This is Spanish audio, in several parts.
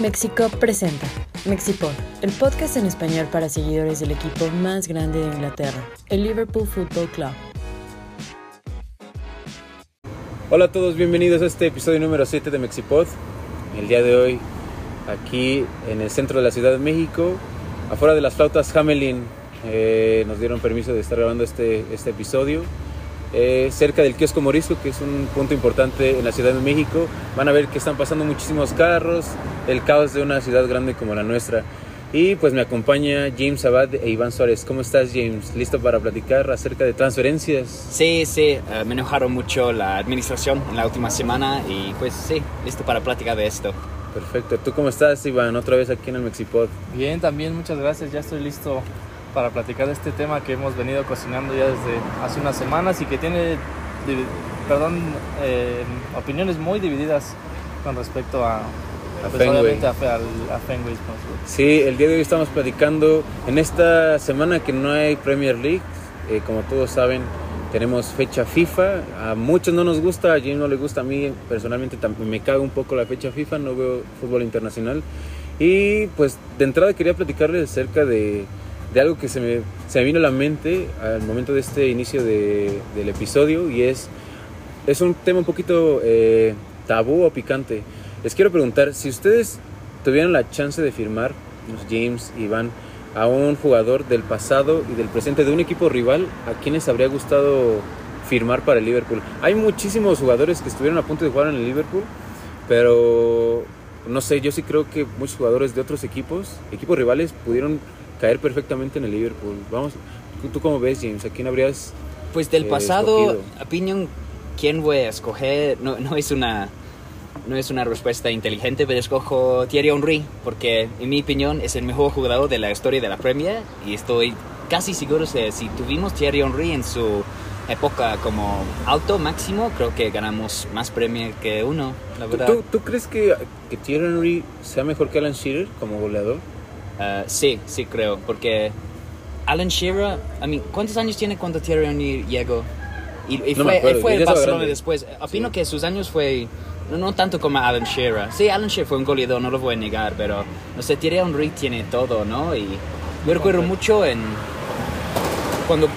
Mexico presenta Mexipod, el podcast en español para seguidores del equipo más grande de Inglaterra, el Liverpool Football Club. Hola a todos, bienvenidos a este episodio número 7 de Mexipod. El día de hoy, aquí en el centro de la Ciudad de México, afuera de las flautas Hamelin, eh, nos dieron permiso de estar grabando este, este episodio. Eh, cerca del kiosco Morisco, que es un punto importante en la Ciudad de México. Van a ver que están pasando muchísimos carros, el caos de una ciudad grande como la nuestra. Y pues me acompaña James Abad e Iván Suárez. ¿Cómo estás, James? ¿Listo para platicar acerca de transferencias? Sí, sí, eh, me enojaron mucho la administración en la última semana y pues sí, listo para platicar de esto. Perfecto. ¿Tú cómo estás, Iván? Otra vez aquí en el Mexipod. Bien, también muchas gracias. Ya estoy listo para platicar de este tema que hemos venido cocinando ya desde hace unas semanas y que tiene, perdón, eh, opiniones muy divididas con respecto a, A pues, Fenway. a, a Fenway. Sí, el día de hoy estamos platicando en esta semana que no hay Premier League. eh, como todos saben, tenemos fecha FIFA. A muchos no nos gusta, a James no le gusta. A mí personalmente también me caga un poco la fecha FIFA. No veo fútbol internacional. Y pues de entrada quería platicarles acerca de, de algo que se me, se me vino a la mente al momento de este inicio de- del episodio. Y es, es un tema un poquito eh, tabú o picante. Les quiero preguntar, si ustedes tuvieran la chance de firmar, James, Iván, a un jugador del pasado y del presente de un equipo rival, ¿a quiénes habría gustado firmar para el Liverpool? Hay muchísimos jugadores que estuvieron a punto de jugar en el Liverpool, pero no sé, yo sí creo que muchos jugadores de otros equipos, equipos rivales, pudieron caer perfectamente en el Liverpool. Vamos, ¿tú, tú cómo ves, James? ¿A quién habrías Pues del Eh, pasado, escogido. opinión, ¿quién voy a escoger? No, no es una no es una respuesta inteligente, pero escojo Thierry Henry porque en mi opinión es el mejor jugador de la historia de la Premier y estoy casi seguro que si tuvimos Thierry Henry en su época como alto máximo, creo que ganamos más Premier que uno, la ¿Tú, verdad. tú- tú crees que, que Thierry Henry sea mejor que Alan Shearer como goleador? Ah, sí, sí creo, porque Alan Shearer, I mean, ¿cuántos años tiene cuando Thierry Henry llegó? Y, y No fue, él fue el Barcelona después. Opino Sí. que sus años fue no, no tanto como Alan Shearer. Sí, Alan Shearer fue un goleador, no lo voy a negar, pero no sé, Thierry Henry tiene todo, ¿no? Y yo recuerdo mucho en cuando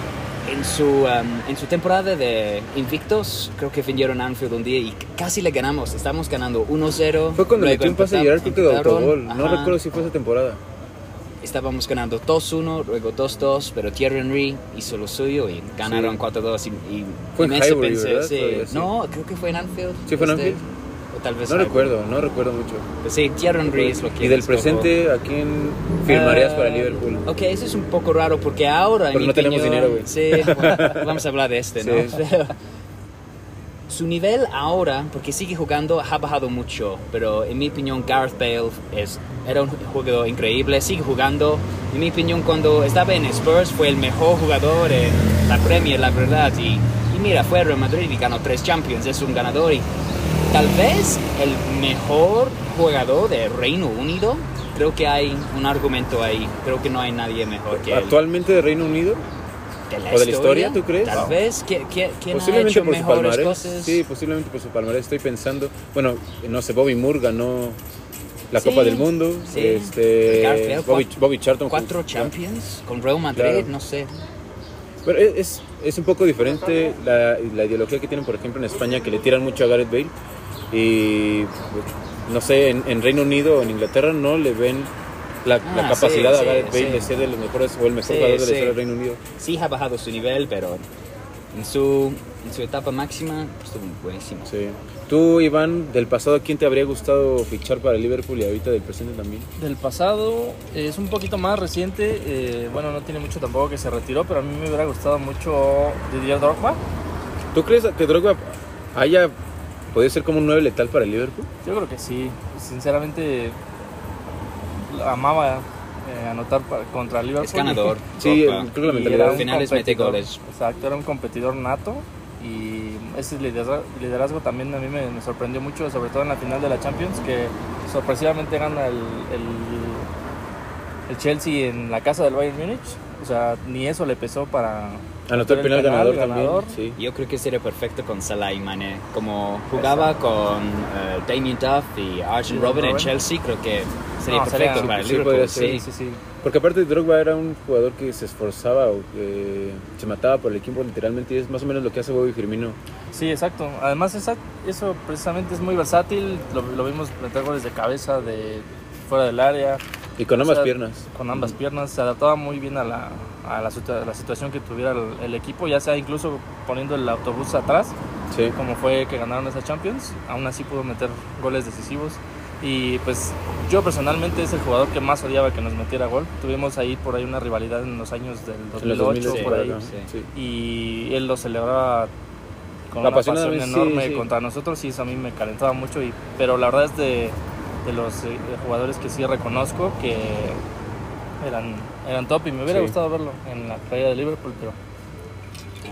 en su um, en su temporada de invictos, creo que vinieron a Anfield un día y casi le ganamos. Estábamos ganando 1-0. Fue cuando metió un pase a Gerard, creo que de autogol. No recuerdo si fue esa temporada. Estábamos ganando 2-1, luego 2-2, pero Thierry Henry hizo lo suyo y ganaron Sí. 4-2. Y, y Fue en Highbury, pensé, sí. Todavía sí. No, creo que fue en Anfield. ¿Sí fue en este, Anfield? O tal vez No Highbury. recuerdo, no recuerdo mucho. Pero sí, Thierry Henry es lo que ¿Y del presente a quién firmarías Ah, para Liverpool? Ok, eso es un poco raro porque ahora. en Porque mi no tenemos opinión- dinero, güey. Sí, bueno, vamos a hablar de este, ¿no? Pero su nivel ahora, porque sigue jugando, ha bajado mucho. Pero en mi opinión, Gareth Bale es, era un jugador increíble, sigue jugando. En mi opinión, cuando estaba en Spurs, fue el mejor jugador en la Premier, la verdad. Y, mira, fue a Real Madrid y ganó tres Champions, es un ganador. Y tal vez el mejor jugador de Reino Unido. Creo que hay un argumento ahí. Creo que no hay nadie mejor que él. ¿Actualmente de Reino Unido? ¿De la ¿O de la historia, tú crees? Tal Wow. vez. ¿Qui- qui- ¿Quién ha hecho por su mejores palmarés. cosas? Sí, posiblemente por su palmarés. Estoy pensando. Bueno, no sé, Bobby Moore ganó la Sí, Copa del Mundo. sí. Este, Bale, Bobby, Bobby Charlton. Cuatro jugó- Champions con Real Madrid, Claro. no sé. Pero es, es, es un poco diferente la, la ideología que tienen, por ejemplo, en España, que le tiran mucho a Gareth Bale. Y no sé, en, en Reino Unido o en Inglaterra no le ven la, la Ah, capacidad sí, a sí, Gareth Bale sí. de ser de los mejores o el mejor Sí, jugador de la historia del Reino Unido. Sí ha bajado su nivel, pero en su, en su etapa máxima estuvo buenísimo. Sí. Tú, Iván, del pasado, ¿a quién te habría gustado fichar para el Liverpool y ahorita del presente también? Del pasado eh, es un poquito más reciente, eh, bueno, no tiene mucho tampoco que se retiró, pero a mí me hubiera gustado mucho Didier Drogba. ¿Tú crees que Drogba haya podido ser como un 9 letal para el Liverpool? Yo creo que sí, sinceramente amaba eh, anotar pa- contra Liverpool. Es ganador. Sí, Drogba. creo que la Al un final es mete competidor. goles. Exacto, era un competidor nato y ese liderazgo, liderazgo también a mí me, me sorprendió mucho, sobre todo en la final de la Champions, que sorpresivamente gana el, el, el Chelsea en la casa del Bayern Múnich O sea, ni eso le pesó para... Anotó el penal ganador, ganador. también. Sí. Yo creo que sería perfecto con Salah y Mane. Como jugaba con eh, Damien Duff y Arjen Sí, Robben en. Chelsea, creo que sería No, sería- perfecto sí, para el sí, Liverpool. sí. Sí, sí, sí. Porque aparte Drogba era un jugador que se esforzaba o que se mataba por el equipo literalmente y es más o menos lo que hace Bobby Firmino. Sí, exacto. Además, esa- eso precisamente es muy versátil. Lo, lo vimos meter goles de cabeza, de fuera del área, Y con O ambas sea, piernas. con ambas piernas. Se adaptaba muy bien a la, a la, a la situación que tuviera el, el equipo, ya sea incluso poniendo el autobús atrás, Sí. como fue que ganaron esa Champions. Aún así pudo meter goles decisivos. Y pues yo personalmente es el jugador que más odiaba que nos metiera gol. Tuvimos ahí por ahí una rivalidad en los años del En los 2008, 2000 sí, por ahí. sí. y él lo celebraba con una pasión sí, enorme sí. contra nosotros y eso a mí me calentaba mucho y pero la verdad es de, de los eh, jugadores que sí reconozco que eran eran top y me hubiera Sí. gustado verlo en la playa de Liverpool pero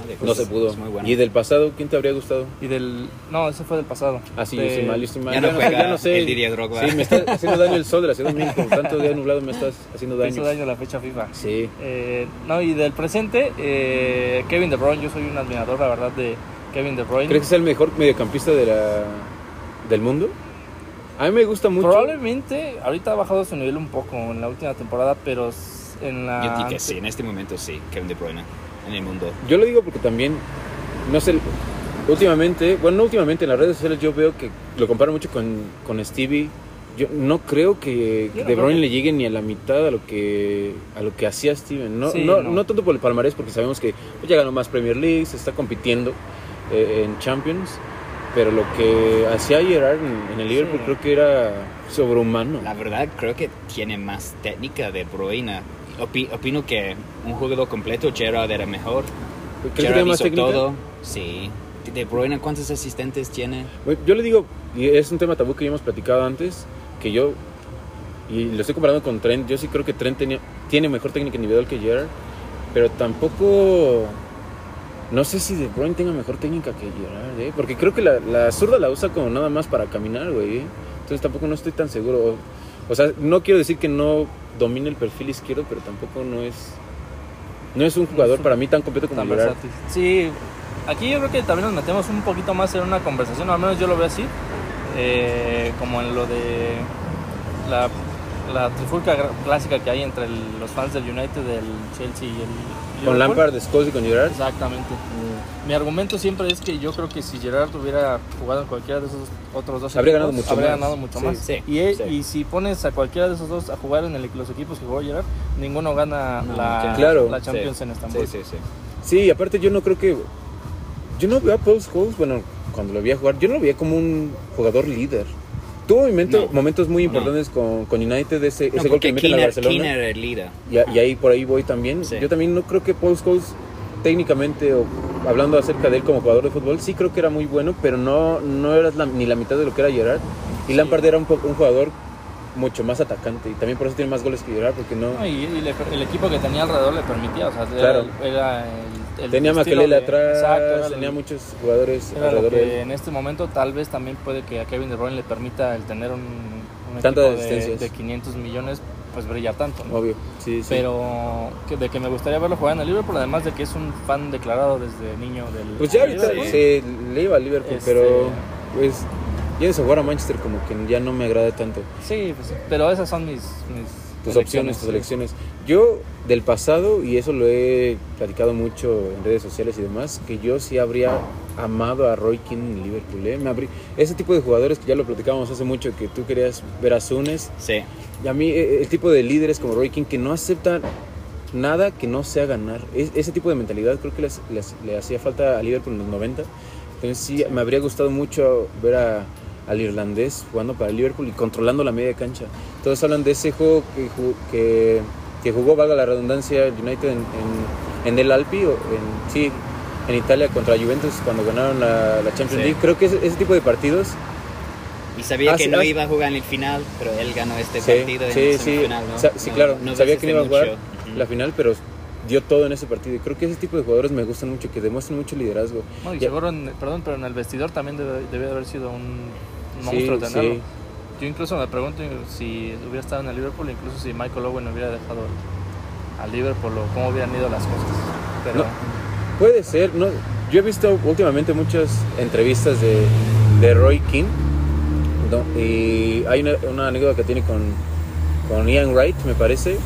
de- No se pudo. muy bueno. ¿Y del pasado quién te habría gustado? y del no ese fue del pasado Ah, sí, De- yo estoy mal, yo estoy mal. Ya no sé, juega ya no sé. el Didier Drogba. Sí, me está haciendo daño el sol de la Ciudad de México. Tanto día nublado me estás haciendo me hizo daño. daño la fecha FIFA Sí. Eh, no y del presente eh, Kevin De Bruyne yo soy un admirador la verdad de Kevin De Bruyne ¿Crees que es el mejor mediocampista de la, del mundo? A mí me gusta mucho. probablemente ahorita ha bajado su nivel un poco en la última temporada pero s- en la Yo digo que sí, en este momento sí, Kevin De Bruyne en el mundo. Yo lo digo porque también, no sé, últimamente, bueno, no últimamente, en las redes sociales yo veo que lo comparo mucho con, con Stevie. Yo no creo que no De Bruyne que- le llegue ni a la mitad a lo que a lo que hacía Steven. No, Sí, no, no. no tanto por el palmarés, porque sabemos que ya ganó más Premier League, se está compitiendo eh, en Champions, pero lo que hacía Gerard en, en el Liverpool Sí. creo que era sobrehumano. La verdad creo que tiene más técnica De Bruyne. Opi- opino que un jugador completo, Gerard era mejor. ¿Crees que Gerard tiene más hizo técnica? todo. Sí. De Bruyne, ¿cuántos asistentes tiene? Yo le digo, y es un tema tabú que ya hemos platicado antes, que yo, y lo estoy comparando con Trent, yo sí creo que Trent tenía- tiene mejor técnica individual que Gerard, pero tampoco, no sé si De Bruyne tenga mejor técnica que Gerard, ¿eh? porque creo que la, la zurda la usa como nada más para caminar, güey, ¿eh? entonces tampoco no estoy tan seguro, o sea, no quiero decir que no domine el perfil izquierdo, pero tampoco no es, no es un jugador para mí tan completo como Gerard. Sí, aquí yo creo que también nos metemos un poquito más en una conversación, al menos yo lo veo así, eh, como en lo de la, la trifulca clásica que hay entre el- los fans del United, del Chelsea y el Con Liverpool. Lampard, Scholes y con Gerard. Exactamente. Mi argumento siempre es que yo creo que si Gerard hubiera jugado en cualquiera de esos otros dos Habría equipos, ganado mucho habría más. ganado mucho Sí, más. sí, y, e- sí. y si pones a cualquiera de esos dos a jugar en el- los equipos que jugó Gerard, ninguno gana No, la, claro. la Champions Sí. en Estambul. Sí, sí, sí. Sí, aparte yo no creo que. Yo no veo a Paul Scholes, bueno, cuando lo vi a jugar, yo no lo veía como un jugador líder. Tuvo momento- No. momentos muy No. importantes con, con United, ese, No, ese gol que meten al Keane, Barcelona. Era el. Y, ahí por ahí voy también. Sí. Yo también no creo que Paul Scholes, técnicamente, o hablando acerca de él como jugador de fútbol, sí creo que era muy bueno, pero no, no era la- ni la mitad de lo que era Gerard. Y Lampard era un, un jugador mucho más atacante y también por eso tiene más goles que Gerard, porque no. No, y, y le- el equipo que tenía alrededor le permitía, o sea, era- Claro. era, el, el tenía estilo Makelele de- atrás, exacto, era tenía el- muchos jugadores Era lo alrededor de que él. en este momento tal vez también puede que a Kevin De Bruyne le permita el tener un, un equipo de, de 500 millones, pues brillar tanto. ¿no? Obvio, sí, sí. Pero que, de que me gustaría verlo jugar en el Liverpool, además de que es un fan declarado desde niño del Pues ya ahorita se le iba a Liverpool, Este- pero pues ya de jugar a Manchester como que ya no me agrada tanto. Sí, pues, pero esas son mis, mis Tus opciones, tus elecciones. Yo del pasado, y eso lo he platicado mucho en redes sociales y demás, que yo sí habría amado a Roy Keane en Liverpool. ¿eh? Me abrí- Ese tipo de jugadores que ya lo platicábamos hace mucho, que tú querías ver a Zunes, Sí. y a mí eh, el tipo de líderes como Roy Keane que no aceptan nada que no sea ganar. Es- ese tipo de mentalidad creo que les- les- le hacía falta a Liverpool en los 90. Entonces sí, me habría gustado mucho ver a- al irlandés jugando para el Liverpool y controlando la media cancha. Todos hablan de ese juego que, que, que jugó, valga la redundancia, el United en, en, en el Alpi, o en, sí, en Italia contra Juventus cuando ganaron la, la Champions Sí. League. Creo que ese, ese tipo de partidos Y sabía que no iba a jugar en el final, pero él ganó este Sí, partido en sí, el sí. semifinal, ¿no? Sa- sí, No- claro. no Sabía que no iba a jugar mucho. La final, pero dio todo en ese partido. Y creo que ese tipo de jugadores me gustan mucho, que demuestran mucho liderazgo. No, y Ya- seguro, en- perdón, pero en el vestidor también debe, debe de haber sido un Sí, monstruo tenerlo. sí. Yo incluso me pregunto si hubiera estado en el Liverpool, incluso si Michael Owen hubiera dejado a Liverpool o cómo hubieran ido las cosas. Pero No, puede ser, no, yo he visto últimamente muchas entrevistas de, de Roy King ¿no? y hay una, una anécdota que tiene con, con Ian Wright, me parece,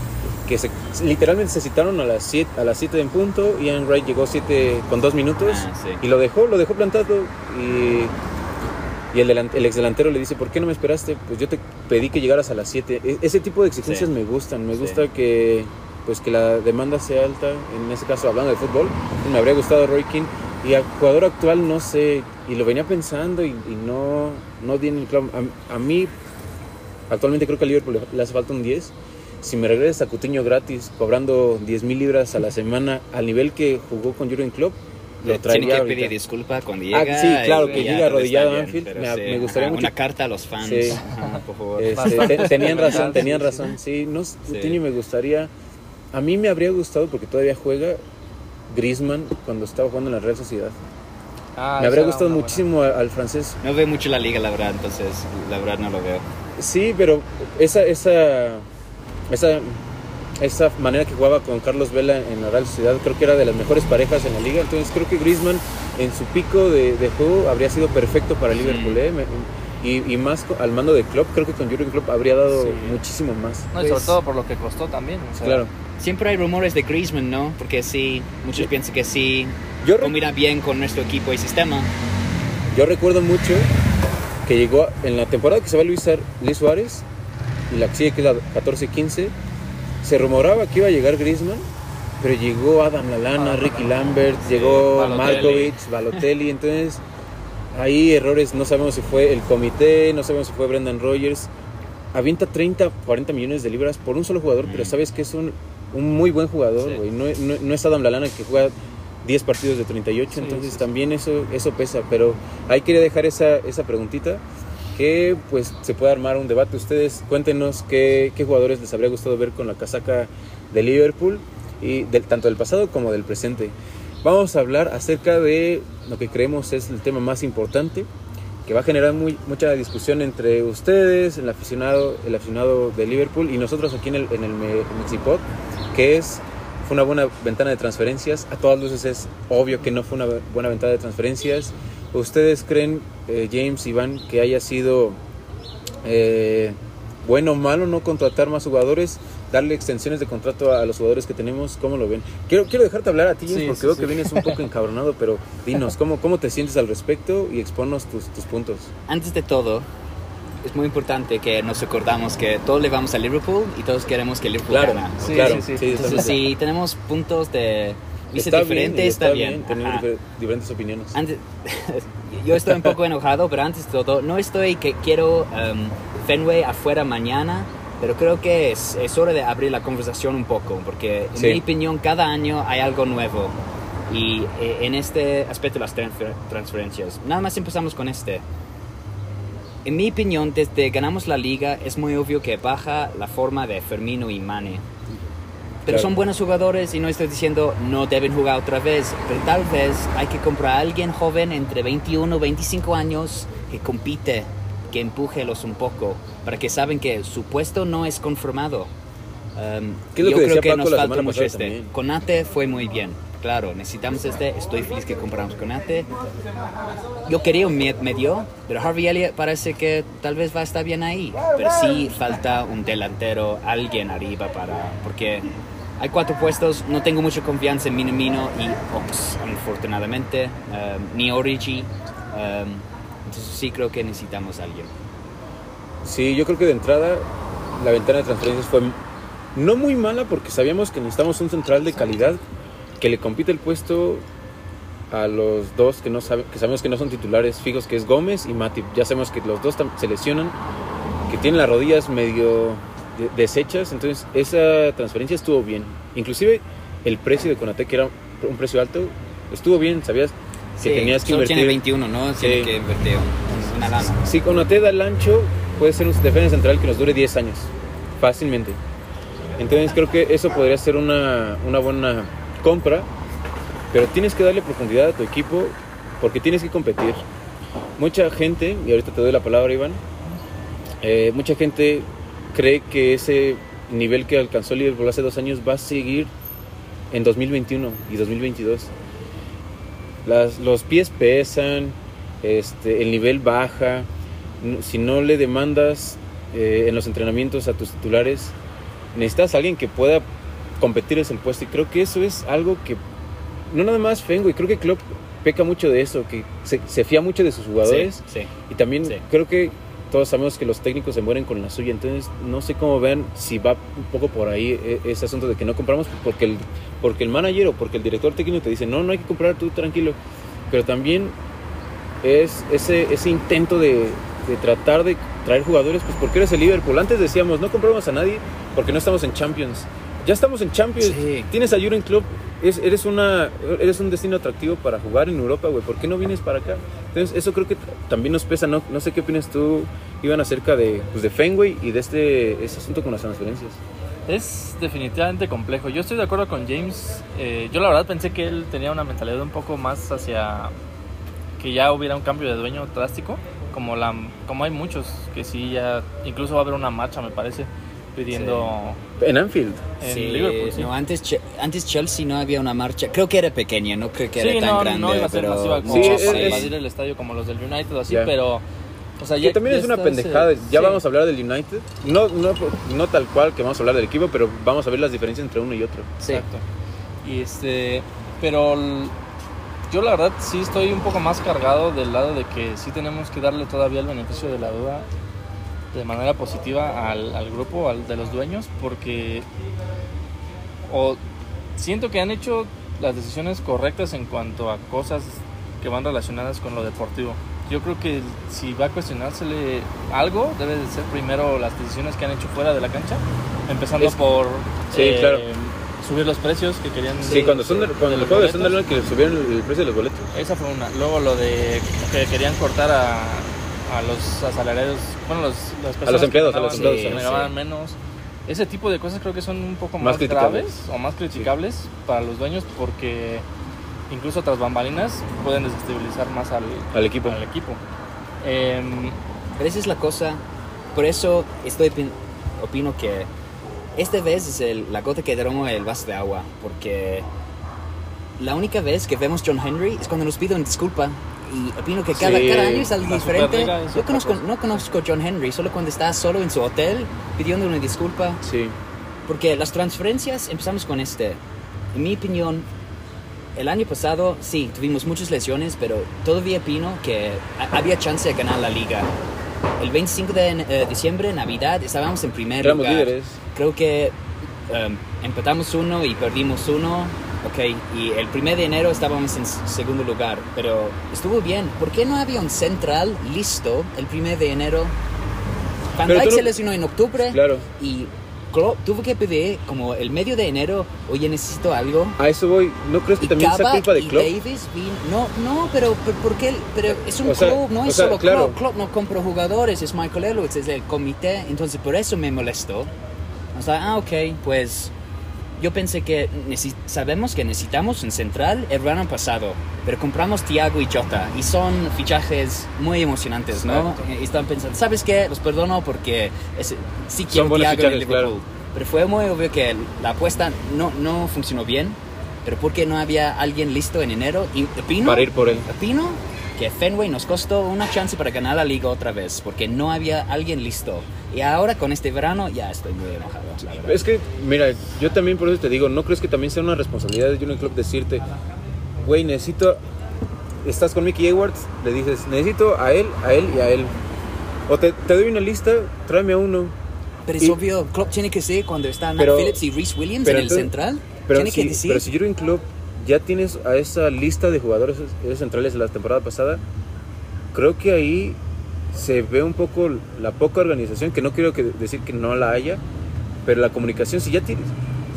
que se, literalmente se citaron a las 7 a las 7 en punto, Ian Wright llegó 7 con 2 minutos Ah, sí. y lo dejó, lo dejó plantado y, y el, delan- el ex delantero le dice, ¿por qué no me esperaste? Pues yo te pedí que llegaras a las 7. E- ese tipo de exigencias Sí. me gustan, me Sí. gusta que pues que la demanda sea alta, en ese caso hablando de fútbol, me habría gustado Roy King y al jugador actual no sé, y lo venía pensando y, y no, no di en el clavo. A, a mí actualmente creo que al Liverpool le hace falta un 10. Si me regresas a Cutiño gratis, cobrando 10 mil libras a la semana, al nivel que jugó con Jurgen Klopp, lo Le traería tiene que ahorita. pedir disculpa cuando Ah, llega. sí, claro, que todo arrodillado a bien, Anfield, me- sí, me gustaría ajá, mucho. Una carta a los fans, Sí. ajá, por favor. Este, tenían razón, tenían razón. Sí, no, Coutinho me gustaría. A mí me habría gustado porque todavía juega Griezmann cuando estaba jugando en la Real Sociedad. Ah, me habría gustado buena. muchísimo al francés. No veo mucho la liga, la verdad, entonces la verdad no lo veo. Sí, pero esa esa esa esa manera que jugaba con Carlos Vela en la Real Sociedad creo que era de las mejores parejas en la liga. Entonces creo que Griezmann en su pico de, de juego habría sido perfecto para Sí. Liverpool. ¿eh? Me- y, y más al mando de Klopp, creo que con Jurgen Klopp habría dado Sí. muchísimo más. No, y sobre todo por lo que costó también. o sea, Claro. Siempre hay rumores de Griezmann, ¿no? Porque sí, muchos piensan que sí Yo, combina bien con nuestro equipo y sistema. yo recuerdo mucho que llegó en la temporada que se va Luis, Ar- Luis Suárez y la que sigue que es la 14-15, se rumoraba que iba a llegar Griezmann, pero llegó Adam Lallana, Ah, Ricky Lambert, sí, llegó Balotelli. Malkovich, Balotelli, entonces hay errores, no sabemos si fue el comité, no sabemos si fue Brendan Rodgers. Avienta 30, 40 millones de libras por un solo jugador, pero Mm. sabes que es un, un muy buen jugador, Sí. güey. No, no- no es Adam Lallana que juega 10 partidos de 38, Sí, entonces también eso, eso pesa. Pero ahí quería dejar esa, esa preguntita que pues se puede armar un debate. Ustedes cuéntenos qué, qué jugadores les habría gustado ver con la casaca de Liverpool, y del, tanto del pasado como del presente. Vamos a hablar acerca de lo que creemos es el tema más importante, que va a generar muy, mucha discusión entre ustedes, el aficionado, el aficionado de Liverpool y nosotros aquí en el, en el Me- Mexipod, que es fue una buena ventana de transferencias. A todas luces es obvio que no fue una buena ventana de transferencias. ¿Ustedes creen, eh, James, Iván, que haya sido eh, bueno o malo no contratar más jugadores, darle extensiones de contrato a, los jugadores que tenemos? ¿Cómo lo ven? Quiero, quiero dejarte hablar a ti, James, Sí, porque sí, veo sí. que vienes un poco encabronado, pero dinos, ¿cómo, cómo te sientes al respecto y exponnos tus, tus puntos? Antes de todo, es muy importante que nos acordamos que todos le vamos a Liverpool y todos queremos que Liverpool Claro, gane. Sí, claro. sí, sí. sí, Entonces, si tenemos puntos de vista Está diferentes, y está, bien. tener Ajá. difer- diferentes opiniones. Antes, yo estoy un poco enojado, pero antes de todo, no estoy que quiero um, Fenway afuera mañana, pero creo que es, es hora de abrir la conversación un poco, porque en Sí. mi opinión cada año hay algo nuevo. Y eh, en este aspecto de las transfer- transferencias, nada más empezamos con este. En mi opinión, desde ganamos la liga, es muy obvio que baja la forma de Fermino y Mane. Pero Claro. son buenos jugadores y no estoy diciendo no deben jugar otra vez, pero tal vez hay que comprar a alguien joven entre 21 y 25 años que compite, que empújelos un poco, para que saben que su puesto no es conformado. Um, ¿Qué es lo yo que creo que Paco nos falta mucho este. también? Conate fue muy bien, claro, necesitamos este, estoy feliz que compramos Conate. Yo quería un me- medio, pero Harvey Elliott parece que tal vez va a estar bien ahí. Pero sí falta un delantero, alguien arriba para... Porque hay cuatro puestos, no tengo mucha confianza en Minamino y Ox, afortunadamente, um, ni Origi. um, entonces sí creo que necesitamos a alguien. Sí, yo creo que de entrada la ventana de transferencias fue no muy mala porque sabíamos que necesitamos un central de calidad que le compite el puesto a los dos que no sabe, que sabemos que no son titulares fijos, que es Gómez y Matip. Ya sabemos que los dos se lesionan, que tienen las rodillas medio de- deshechas, entonces esa transferencia estuvo bien. Inclusive el precio de Conate, que era un precio alto, estuvo bien, sabías que Sí, tenías que solo invertir. tiene 21, ¿no? Tiene Sí. que invertir una lana. Si Conate da el ancho, puede ser un defensa central que nos dure 10 años, fácilmente. Entonces creo que eso podría ser una, una buena compra, pero tienes que darle profundidad a tu equipo porque tienes que competir. Mucha gente, y ahorita te doy la palabra Iván, eh, mucha gente cree que ese nivel que alcanzó Liverpool hace dos años va a seguir en 2021 y 2022. Las, los pies pesan, este, el nivel baja. Si no le demandas eh, en los entrenamientos a tus titulares, necesitas a alguien que pueda competir ese puesto. Y creo que eso es algo que no nada más Fengo, y creo que Klopp peca mucho de eso, que se, se fía mucho de sus jugadores. Sí, sí. Y también Sí. creo que todos sabemos que los técnicos se mueren con la suya, entonces no sé cómo vean si va un poco por ahí e- ese asunto de que no compramos porque el, porque el manager o porque el director técnico te dice, no, no hay que comprar tú tranquilo, pero también es ese, ese intento de, de tratar de traer jugadores, pues porque eres el Liverpool. Antes decíamos, no compramos a nadie porque no estamos en Champions. Ya estamos en Champions. Sí. Tienes a Jurgen Klopp. Es, eres, una, eres un destino atractivo para jugar en Europa, güey. ¿Por qué no vienes para acá? Entonces, eso creo que también nos pesa. No, no sé qué opinas tú, Iván, acerca de, pues, de Fenway y de este ese asunto con las transferencias. Es definitivamente complejo. Yo estoy de acuerdo con James. Eh, yo la verdad pensé que él tenía una mentalidad un poco más hacia que ya hubiera un cambio de dueño drástico, como la como hay muchos que sí ya incluso va a haber una marcha me parece pidiendo En Anfield. en Sí, Liverpool. sí. No, antes, Che- antes Chelsea no había una marcha. Creo que era pequeña, no creo que Sí, era tan no, grande. no iba a ser pero masiva como Sí, para es- es- invadir el estadio como los del United o así, Ya. pero o sea, Que ya, también ya es una está ese- pendejada. Ya sí. vamos a hablar del United. No, no, no tal cual que vamos a hablar del equipo, pero vamos a ver las diferencias entre uno y otro. Sí. Exacto. Y este, pero yo la verdad sí estoy un poco más cargado del lado de que sí tenemos que darle todavía el beneficio de la duda de manera positiva al, al grupo, al de los dueños, porque o siento que han hecho las decisiones correctas en cuanto a cosas que van relacionadas con lo deportivo. Yo creo que si va a cuestionársele algo, debe de ser primero las decisiones que han hecho fuera de la cancha, empezando Es- por Sí, eh, claro. subir los precios que querían. Sí, cuando, son de- cuando de el los juego de que subieron el precio de los boletos. Esa fue una. Luego lo de que querían cortar a, a los asalariados, bueno, los, las personas los empleados, que a los empleados, sí. ganaban menos. Ese tipo de cosas creo que son un poco Más más, graves o más criticables para los dueños porque incluso tras bambalinas pueden desestabilizar más al, Al equipo. al equipo. Em, Pero esa es la cosa. Por eso estoy opin- opino que esta vez es el- la gota que derramó el vaso de agua. Porque la única vez que vemos John Henry es cuando nos piden disculpa. Y opino que cada, Sí. cada año es algo diferente. Yo conozco, no conozco a John Henry, solo cuando está solo en su hotel pidiendo una disculpa. Sí. Porque las transferencias, empezamos con este. En mi opinión, el año pasado sí, tuvimos muchas lesiones, pero todavía opino que ha- había chance de ganar la liga. El 25 de eh, diciembre, Navidad, estábamos en primer Éramos lugar. líderes. Creo que em, empatamos uno y perdimos uno. Ok, y el 1 de enero estábamos en segundo lugar, pero estuvo bien. ¿Por qué no había un central listo el 1 de enero? Van Dijk se lesionó en octubre Claro. y Klopp tuvo que pedir como el medio de enero, oye, necesito algo. A eso voy. ¿No crees que Y también sea culpa de y Klopp? Davis no, no, pero, pero ¿por qué? Pero es un O sea, club, no es sea, solo claro. Klopp. Klopp no compra jugadores, es Michael Elwitz, es el comité, entonces por eso me molestó. O sea, ah, ok, pues yo pensé que sabemos que necesitamos un central el verano pasado, pero compramos Thiago y Jota y son fichajes muy emocionantes, ¿no? Exacto. Y están pensando, ¿sabes qué? Los perdono porque es- sí quiero Thiago en fichajes, claro. Liverpool. Pero fue muy obvio que la apuesta no, no funcionó bien, pero porque no había alguien listo en enero y opino, Para ir por él. opino que Fenway nos costó una chance para ganar la liga otra vez, porque no había alguien listo. Y ahora con este verano ya estoy muy enojado, la verdad. Es que, mira, yo también por eso te digo, ¿no crees que también sea una responsabilidad de Jurgen Klopp decirte, güey, necesito, estás con Mickey Edwards, le dices, necesito a él, a él y a él. O te, te doy una lista, tráeme a uno. Pero es obvio, Klopp tiene que ser cuando están Phillips y Reese Williams en el entonces- central. Pero tiene si, que decir. pero si Jurgen Klopp ya tienes a esa lista de jugadores centrales de la temporada pasada, creo que ahí se ve un poco la poca organización, que no quiero que decir que no la haya, pero la comunicación, si ya tienes,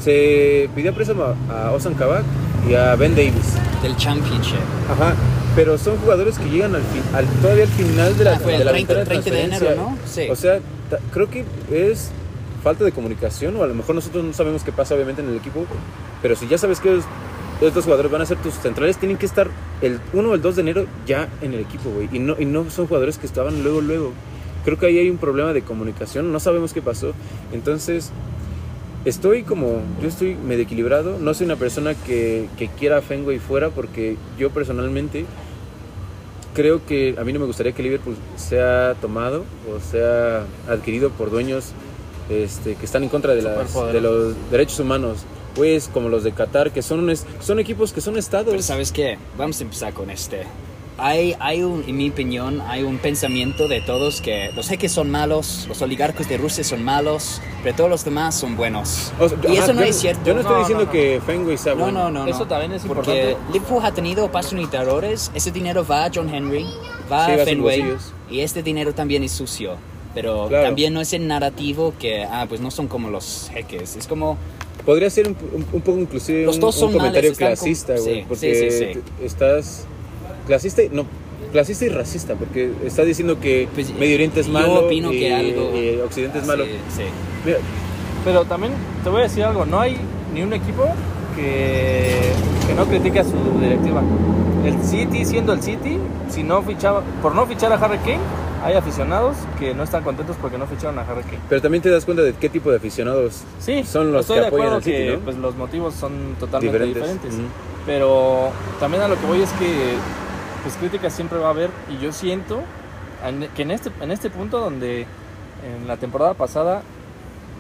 se pidió préstamo a, Ozan Kabak y a Ben Davis. del Championship. Ajá, pero son jugadores que llegan al, fin, al todavía al final de la, Ah, fue el de la 30 ventana 30 de enero. ¿no? Sí. O sea, creo que es falta de comunicación o a lo mejor nosotros no sabemos qué pasa obviamente en el equipo, pero si ya sabes que los- estos jugadores van a ser tus centrales, tienen que estar el 1 o el 2 de enero ya en el equipo, güey. Y no, y no son jugadores que estaban luego, luego. Creo que ahí hay un problema de comunicación, no sabemos qué pasó. Entonces, Estoy como, yo estoy medio equilibrado. No soy una persona que, que quiera a Fenway fuera porque yo personalmente creo que a mí no me gustaría que Liverpool sea tomado o sea adquirido por dueños este, que están en contra de, las, de los derechos humanos. Pues como los de Qatar, que son, un es- son equipos que son estados. Pero ¿sabes qué? Vamos a empezar con este. Hay, hay un, en mi opinión, hay un pensamiento de todos que los jeques son malos, los oligarcos de Rusia son malos, pero todos los demás son buenos. O sea, y ajá, eso no yo es cierto. Yo no estoy No, diciendo no, no. que Fenway sea No, bueno. no, no, no. Eso también es Porque importante. Liverpool ha tenido patrocinadores, ese dinero va a John Henry, va Sí, a Fenway, y este dinero también es sucio. Pero Claro. también no es el narrativo que, ah, pues no son como los jeques. Es como, Podría ser un, un- un poco inclusive Los un, dos un son comentario males, clasista, con- güey, sí, porque sí, sí, estás clasista, y- no, clasista y racista, porque estás diciendo que Pues, Medio Oriente es yo malo opino y, que algo- y Occidente es malo. Sí, sí. Mira, Pero también te voy a decir algo, no hay ni un equipo que, que no critique a su directiva. El City, siendo el City, si no fichaba, por no fichar a Harry Kane, hay aficionados que no están contentos porque no ficharon a Harry Kane. pero también te das cuenta de qué tipo de aficionados Sí, son los estoy que apoyan al City, que ¿no? pues, los motivos son totalmente Diferentes. Pero también a lo que voy es que pues críticas siempre va a haber y yo siento en- que en este, en este punto donde en la temporada pasada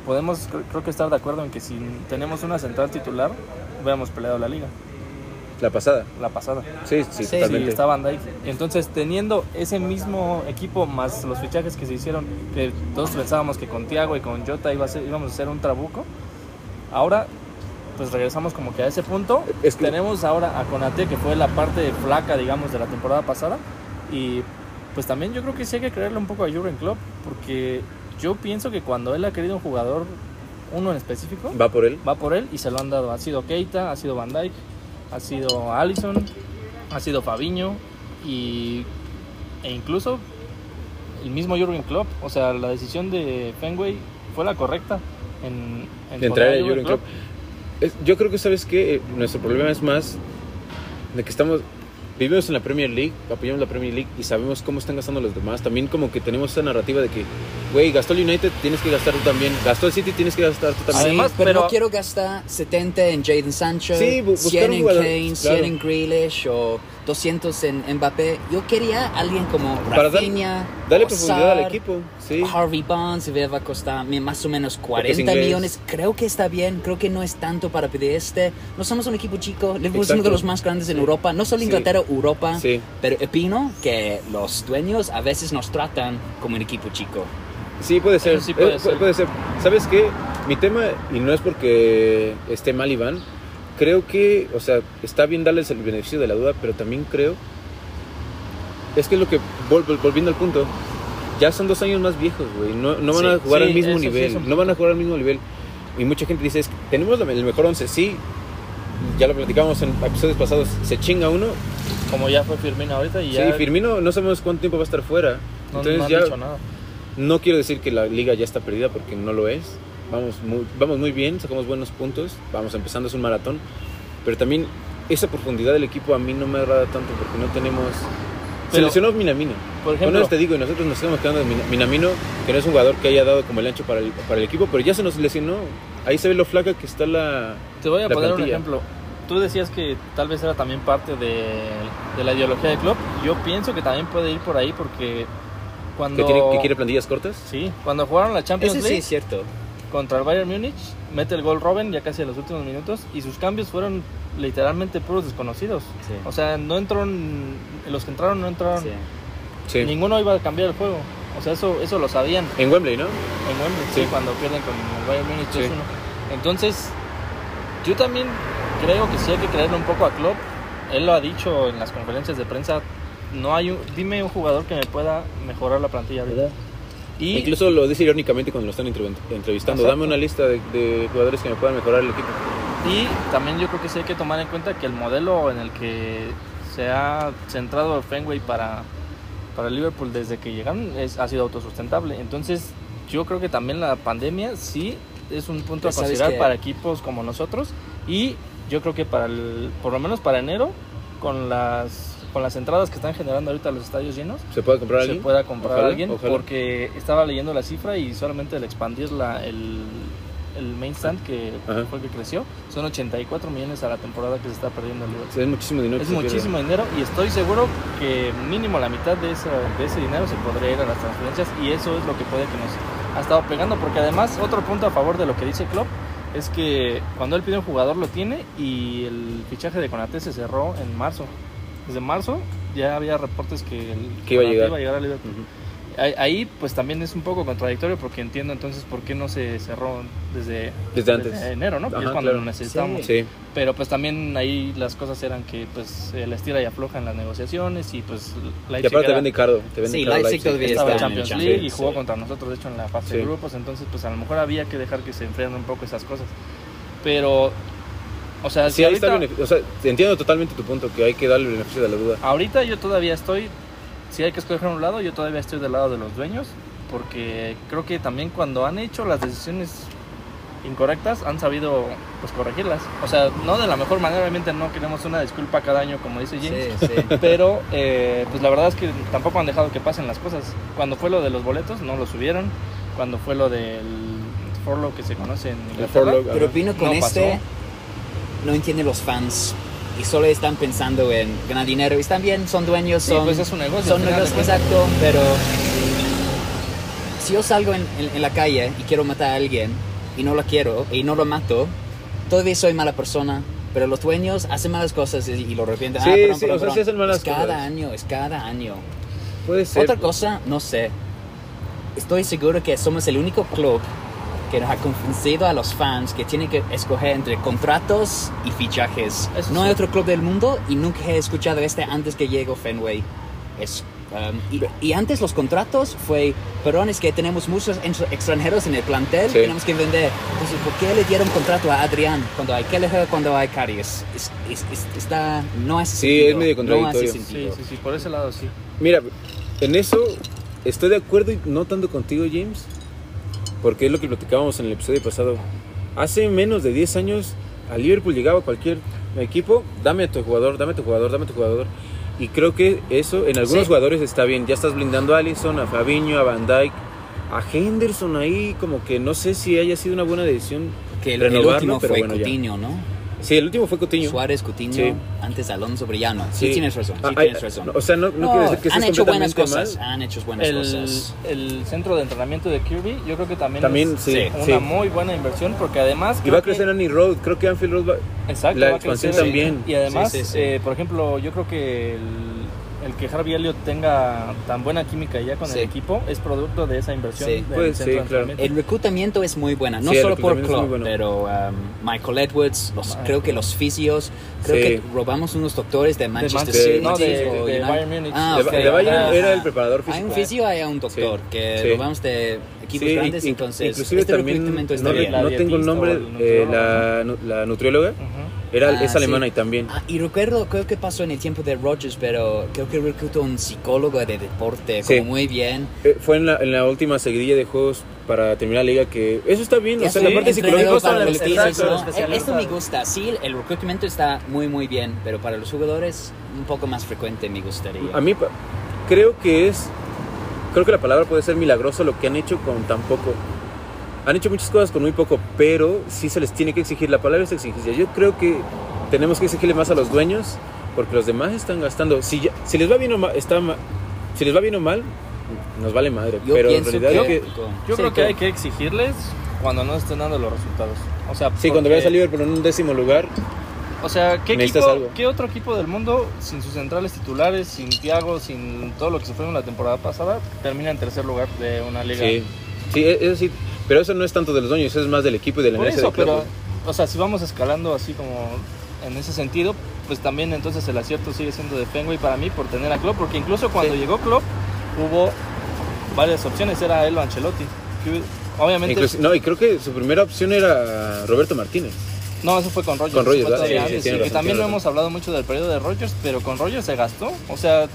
podemos cre- creo que estar de acuerdo en que si tenemos una central titular hubiéramos peleado la liga, La pasada. la pasada. Sí, sí, Sí, Sí, totalmente. está Van Dijk. Entonces, teniendo ese mismo equipo más los fichajes que se hicieron, que todos pensábamos que con Thiago y con Jota iba a ser, íbamos a hacer un trabuco, ahora pues regresamos como que a ese punto. Es que- Tenemos ahora a Conate, que fue la parte flaca, digamos, de la temporada pasada. Y pues también yo creo que sí hay que creerle un poco a Jurgen Klopp, porque yo pienso que cuando él ha querido un jugador, uno en específico, Va por él. va por él y se lo han dado. Ha sido Keita, ha sido Van Dijk, ha sido Allison, ha sido Fabiño y, e incluso el mismo Jurgen Klopp. O sea, la decisión de Fenway fue la correcta en, en de entrar a Jurgen Klopp. Es- yo creo que, ¿sabes qué? Nuestro problema es más de que estamos... Vivimos en la Premier League, apoyamos la Premier League y sabemos cómo están gastando los demás. También como que tenemos esa narrativa de que, güey, gastó el United, tienes que gastar tú también. Gastó el City, tienes que gastar tú también. Además, pero, pero- no quiero gastar 70 en Jaden Sancho, Sí, bu- buscar 100 un en Kane, 100 claro. en Grealish o 200 en Mbappé. Yo quería alguien como Rafinha, Dale profundidad al equipo. Sí. Harvey Barnes va a costar más o menos es 40 inglés. millones. Creo que está bien, creo que no es tanto para pedir este. No somos un equipo chico, Liverpool es uno de los más grandes en Europa, no solo Sí. Inglaterra, Europa. Sí. Pero opino que los dueños a veces nos tratan como un equipo chico. Sí, puede ser. Sí puede Eh, ser. puede ser. ¿Sabes qué? Mi tema, y no es porque esté mal Iván, creo que, o sea, está bien darles el beneficio de la duda, pero también creo. Es que es lo que, vol- vol- volviendo al punto, ya son dos años más viejos, güey. No, no van Sí. a jugar Sí, al mismo sí nivel. un no van a jugar al mismo nivel. Y mucha gente dice, es tenemos el mejor once, sí. Ya lo platicamos en episodios pasados, se chinga uno. Como ya fue Firmino ahorita y Sí, ya Firmino no sabemos cuánto tiempo va a estar fuera. no, Entonces no han ya dicho nada. no quiero decir que la liga ya está perdida porque no lo es. Vamos muy, vamos muy bien, sacamos buenos puntos, vamos empezando, es un maratón. Pero también esa profundidad del equipo a mí no me agrada tanto porque no tenemos... Pero- lesionó Minamino. Por ejemplo, eso te digo, y nosotros nos estamos quedando de Mina- Minamino, que no es un jugador que haya dado como el ancho para el, para el equipo, pero ya se nos lesionó. Ahí se ve lo flaca que está la... te voy a poner un plantilla. ejemplo. Tú decías que tal vez era también parte de, de la ideología de Klopp. Yo pienso que también puede ir por ahí porque cuando... Que, tiene, que quiere plantillas cortas. Sí, cuando jugaron la Champions Ese sí League es cierto. Contra el Bayern Múnich, mete el gol Robben ya casi a los últimos minutos y sus cambios fueron literalmente puros desconocidos. Sí. O sea, no entraron, los que entraron no entraron, Sí. Sí. ninguno iba a cambiar el juego. O sea, eso, eso lo sabían En Wembley, ¿no? en Wembley, sí, Sí. cuando pierden con el Bayern Múnich Sí. 3-1. Entonces, yo también creo que sí hay que creerle un poco a Klopp. Él lo ha dicho en las conferencias de prensa. No hay un, dime un jugador que me pueda mejorar la plantilla ahorita. Y Incluso lo dice irónicamente cuando lo están entrev- entrevistando. Exacto. Dame una lista de, de jugadores que me puedan mejorar el equipo. Y también yo creo que sí hay que tomar en cuenta que el modelo en el que se ha centrado Fenway para, para Liverpool desde que llegaron es, ha sido autosustentable. Entonces yo creo que también la pandemia sí es un punto a Pues, ¿sabes considerar qué? para equipos como nosotros y yo creo que para el, por lo menos para enero con las con las entradas que están generando ahorita los estadios llenos ¿Se puede comprar a se alguien? pueda comprar Ojalá, a alguien ojalá. porque estaba leyendo la cifra y solamente el expandir la, el, el main stand que Ajá. fue el que creció, son 84 millones a la temporada que se está perdiendo el Liverpool. Sí, es muchísimo dinero. Es pierde. muchísimo dinero y estoy seguro que mínimo la mitad de, esa- de ese dinero se podría ir a las transferencias y eso es lo que puede que nos ha estado pegando porque además otro punto a favor de lo que dice Klopp es que cuando él pide un jugador lo tiene y el fichaje de Konate se cerró en marzo. Desde marzo ya había reportes que, el Que iba a Konate llegar. a Liverpool. Ujú. Ahí, ahí, pues también es un poco contradictorio porque entiendo entonces por qué no se cerró desde, Desde antes. enero, ¿no? Ajá, es cuando claro. lo necesitábamos. Sí. Pero pues también ahí las cosas eran que pues la estira y afloja en las negociaciones y pues Y Leipzig aparte te era- vende caro. Te vende Sí, caro Leipzig todavía estaba en Champions League y jugó sí. contra nosotros de hecho en la fase Sí. de grupos, entonces pues a lo mejor había que dejar que se enfriaran un poco esas cosas. Pero o sea, Sí, si ahí está el ahorita. O sea, entiendo totalmente tu punto, que hay que darle el beneficio de la duda. ahorita yo todavía estoy si hay que escoger un lado, yo todavía estoy del lado de los dueños porque creo que también cuando han hecho las decisiones incorrectas han sabido pues corregirlas. O sea, no de la mejor manera, obviamente no queremos una disculpa cada año como dice James. Sí, sí. Pero eh, pues la verdad es que tampoco han dejado que pasen las cosas. Cuando fue lo de los boletos, no lo subieron. Cuando fue lo del forlo que se conoce en Inglaterra, furlough, Pero opino con No pasó. No entienden los fans y solo están pensando en ganar dinero. Y están bien, son dueños, Sí, son, pues es un negocio, Son negocios, exacto, pero si yo salgo en, en- en la calle y quiero matar a alguien y no lo quiero y no lo mato, todavía soy mala persona. Pero los dueños hacen malas cosas y, y lo arrepienten. Sí, Ah, perdón, sí, perdón, o sea, sí hacen malas es cada cosas. año, es cada año. Puede ser. Otra cosa, no sé. Estoy seguro que somos el único club que nos ha convencido a los fans que tienen que escoger entre contratos y fichajes. Eso no sí. hay otro club del mundo y nunca he escuchado este antes que llegó Fenway. Es, um, y, y antes los contratos fue, perdón, es que tenemos muchos extranjeros en el plantel, Sí. tenemos que vender. Entonces, ¿por qué le dieron contrato a Adrián cuando hay Kelleher, cuando hay Karius? Es, es- es- está, no hace Sí, sentido. es medio No contradictorio. hace Sí, sí, sí, por ese lado sí. Mira, en eso estoy de acuerdo y no tanto contigo, James, porque es lo que platicábamos en el episodio pasado. Hace menos de 10 años a Liverpool llegaba cualquier equipo, dame a tu jugador, dame a tu jugador, dame a tu jugador. Y creo que eso en algunos Sí. jugadores está bien. Ya estás blindando a Allison, a Fabinho, a Van Dijk, a Henderson ahí, como que no sé si haya sido una buena decisión Que el, el último pero fue bueno. Coutinho, ¿no? Sí, el último fue Coutinho. Suárez, Coutinho, Sí. antes Alonso Brillano. Sí, tienes razón, sí Ah, tienes ay, razón. no, O sea, no, no, No, quiere decir que han hecho buenas cosas, mal. han hecho buenas El, cosas. el centro de entrenamiento de Kirby, yo creo que también, También, es sí, Sí. una sí. muy buena inversión porque además... Y va a crecer Annie Road. Creo que Anfield Road va, Exacto, La va a expansión crecer. también. Y además, Sí, sí, sí. eh, por ejemplo, yo creo que el, el que Harvey Elliott tenga tan buena química ya con Sí. el equipo es producto de esa inversión. Sí. del Pues, sí, de claro. El reclutamiento es muy buena, no Sí, solo por Klopp, muy pero um, Michael Edwards, los, Michael. creo que los fisios, creo Sí. que robamos unos doctores de Manchester Manchester- City. no, de- de United. Bayern Múnich. Ah, de, ok. de Bayern era el preparador Hay físico. un fisio, hay un doctor, Sí, que sí. robamos de equipos Sí, grandes, in- entonces inclusive este también reclutamiento está no, bien. no tengo el nombre, eh, la, la nutrióloga Ujú. Era Ah, es alemana sí. y también. Ah, y recuerdo, creo que pasó en el tiempo de Rogers, pero creo que reclutó un psicólogo de deporte, Sí. como muy bien. Eh, fue en la, en la última seguidilla de juegos para terminar la liga que eso está bien, o sea, Sí, la parte psicológica para está los está- físicos, ¿no? Eh, Esto me gusta. Sí, el reclutamiento está muy, muy bien, pero para los jugadores un poco más frecuente me gustaría. A mí creo que es creo que la palabra puede ser milagroso lo que han hecho con tan poco. Han hecho muchas cosas con muy poco, pero sí se les tiene que exigir. La palabra es exigencia. Yo creo que tenemos que exigirle más a los dueños porque los demás están gastando. Si, ya- si les va bien o mal, está ma- si les va bien o mal, nos vale madre. Yo pero en realidad que, que, Yo sí, creo que hay que exigirles cuando no estén dando los resultados. O sea, sí, cuando veas a Liverpool en un décimo lugar, O sea, ¿qué, equipo. ¿qué otro equipo del mundo, sin sus centrales titulares, sin Thiago, sin todo lo que se fue en la temporada pasada, termina en tercer lugar de una liga? sí, sí, e- eso sí. Pero eso no es tanto de los dueños, eso es más del equipo y de la Por eso, del club. pero, o sea, si vamos escalando así como en ese sentido, pues también entonces el acierto sigue siendo de Fenway para mí por tener a Klopp, porque incluso cuando Sí. llegó Klopp hubo varias opciones, era él o Ancelotti. que obviamente, Incluso- no, y creo que su primera opción era Roberto Martínez. no, eso fue con Rogers. Con todavía Sí, sí, y que razón, también no hemos hablado mucho del periodo de Rogers, pero con Rogers se gastó, o sea...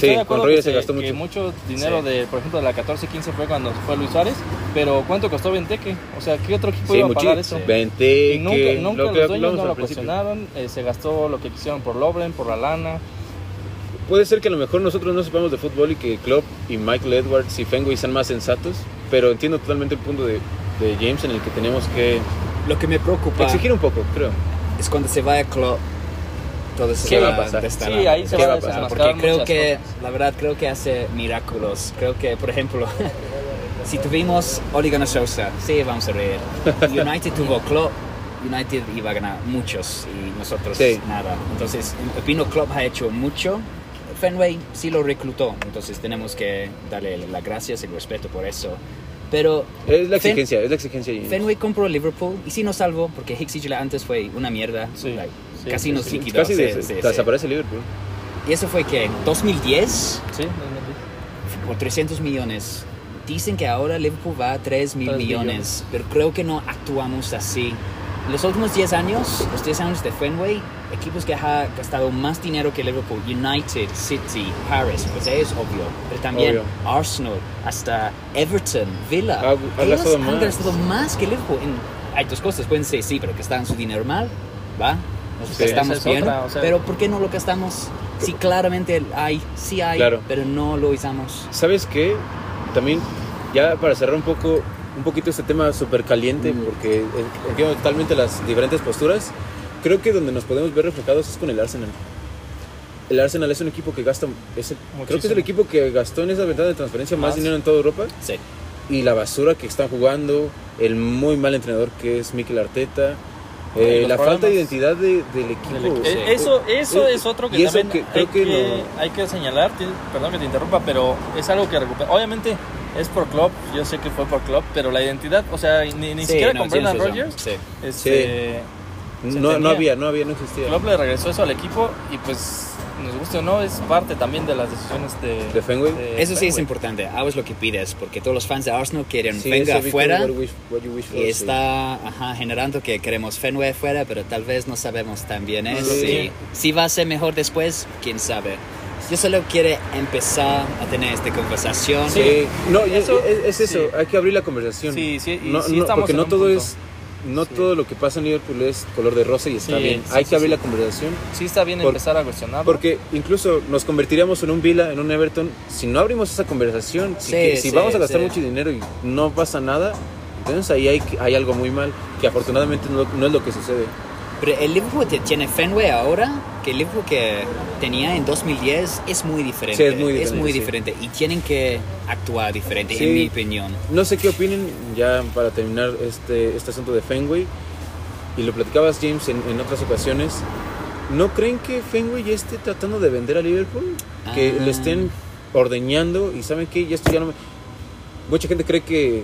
Sí, de con acuerdo que se gastó que mucho. mucho dinero Sí. de, por ejemplo, de la 14-15 fue cuando fue Luis Suárez, pero ¿cuánto costó Benteke? O sea, ¿qué otro equipo Sí, iba a pagar eso? Benteke, Y nunca, nunca lo que los dueños no lo cuestionaron, eh, se gastó lo que quisieron por Lobren, por la lana. Puede ser que a lo mejor nosotros no sepamos de fútbol y que Klopp y Michael Edwards y Fenway sean más sensatos, pero entiendo totalmente el punto de, de James en el que tenemos que Lo que me preocupa exigir un poco, creo. es cuando se vaya Klopp. Todo eso ¿Qué va a pasar? Sí, ahí se ¿Qué va a pasar? Porque creo que, cosas. la verdad, creo que hace milagros. Creo que, por ejemplo, si tuvimos Gunnar Solskjaer, sí, vamos a reír. United tuvo Klopp, United iba a ganar muchos y nosotros Sí. nada. Entonces, opino Klopp ha hecho mucho. Fenway sí lo reclutó, entonces tenemos que darle las gracias y el respeto por eso. Pero Es la Fen- exigencia, es la exigencia. Fenway compró Liverpool y sí nos salvó porque Hicks y antes fue una mierda. Sí, like, sí, casi sí, nos sí. liquidó. Casi sí, des- sí, sí. desaparece Liverpool. Y eso fue que en 2010 Sí, por 300 millones. Dicen que ahora Liverpool va a 3 mil millones, millones. pero creo que no actuamos así. En los últimos 10 años, los 10 años de Fenway, equipos que han gastado más dinero que Liverpool, United, City, Paris, pues es obvio, pero también Obvio. Arsenal, hasta Everton, Villa, Ha- ha ellos gastado han más. gastado más que Liverpool. En- hay dos cosas, pueden decir sí, pero que gastaban su dinero mal, ¿va? Sí, gastamos es bien, otra, o sea- pero ¿por qué no lo gastamos? Sí, claramente hay, sí hay, Claro. pero no lo usamos. ¿Sabes qué? También, ya para cerrar un poco, un poquito este tema súper caliente, Mm. porque eh, entiendo totalmente las diferentes posturas, creo que donde nos podemos ver reflejados es con el Arsenal. El Arsenal es un equipo que gasta, es el- creo que es el equipo que gastó en esa ventana de transferencia más, Más. dinero en toda Europa, Sí. y la basura que están jugando, el muy mal entrenador que es Mikel Arteta, eh, la falta de identidad de- del equipo. Del Sí. Eh, Eso, eso Eh, es otro que también que hay, que que, no- hay que señalar, perdón que te interrumpa, pero es algo que recupera. Obviamente es por club, yo sé que fue por club, pero la identidad, o sea, ni, ni Sí, siquiera no, con Brendan. Rodgers, Sí. este, no, no había, no había, no existía. Klopp le regresó eso al equipo y pues nos guste o no, es parte también de las decisiones de, ¿De Fenway? Eso sí es Fenway. importante, hagas lo que pides, porque todos los fans de Arsenal quieren Sí, Victor, afuera what you wish- what you wish for, y sí. está ajá, generando que queremos Fenway afuera, pero tal vez no sabemos tan bien es. Sí. Si, si va a ser mejor después, quién sabe. Yo solo quiero empezar a tener esta conversación. Sí, no, es, Eso- es- es eso, sí. hay que abrir la conversación. Sí, sí, y no, sí no, porque no todo punto. es, no Sí. todo lo que pasa en Liverpool es color de rosa y está Sí, bien. sí, hay que abrir la conversación Sí está bien Por- empezar a cuestionarlo. porque incluso nos convertiríamos en un Villa, en un Everton, si no abrimos esa conversación, si, vamos a gastar mucho dinero y no pasa nada, entonces ahí hay, hay algo muy mal, que afortunadamente no, no es lo que sucede. Pero el Liverpool que tiene Fenway ahora, que el Liverpool que tenía en 2010 es muy diferente. Sí, es muy diferente, sí. diferente y tienen que actuar diferente, Sí. en mi opinión. No sé qué opinen, ya para terminar este, este asunto de Fenway, y lo platicabas James en, en otras ocasiones, ¿no creen que Fenway ya esté tratando de vender a Liverpool? Que Ah. le estén ordeñando y saben que ya esto ya no me... Mucha gente cree que,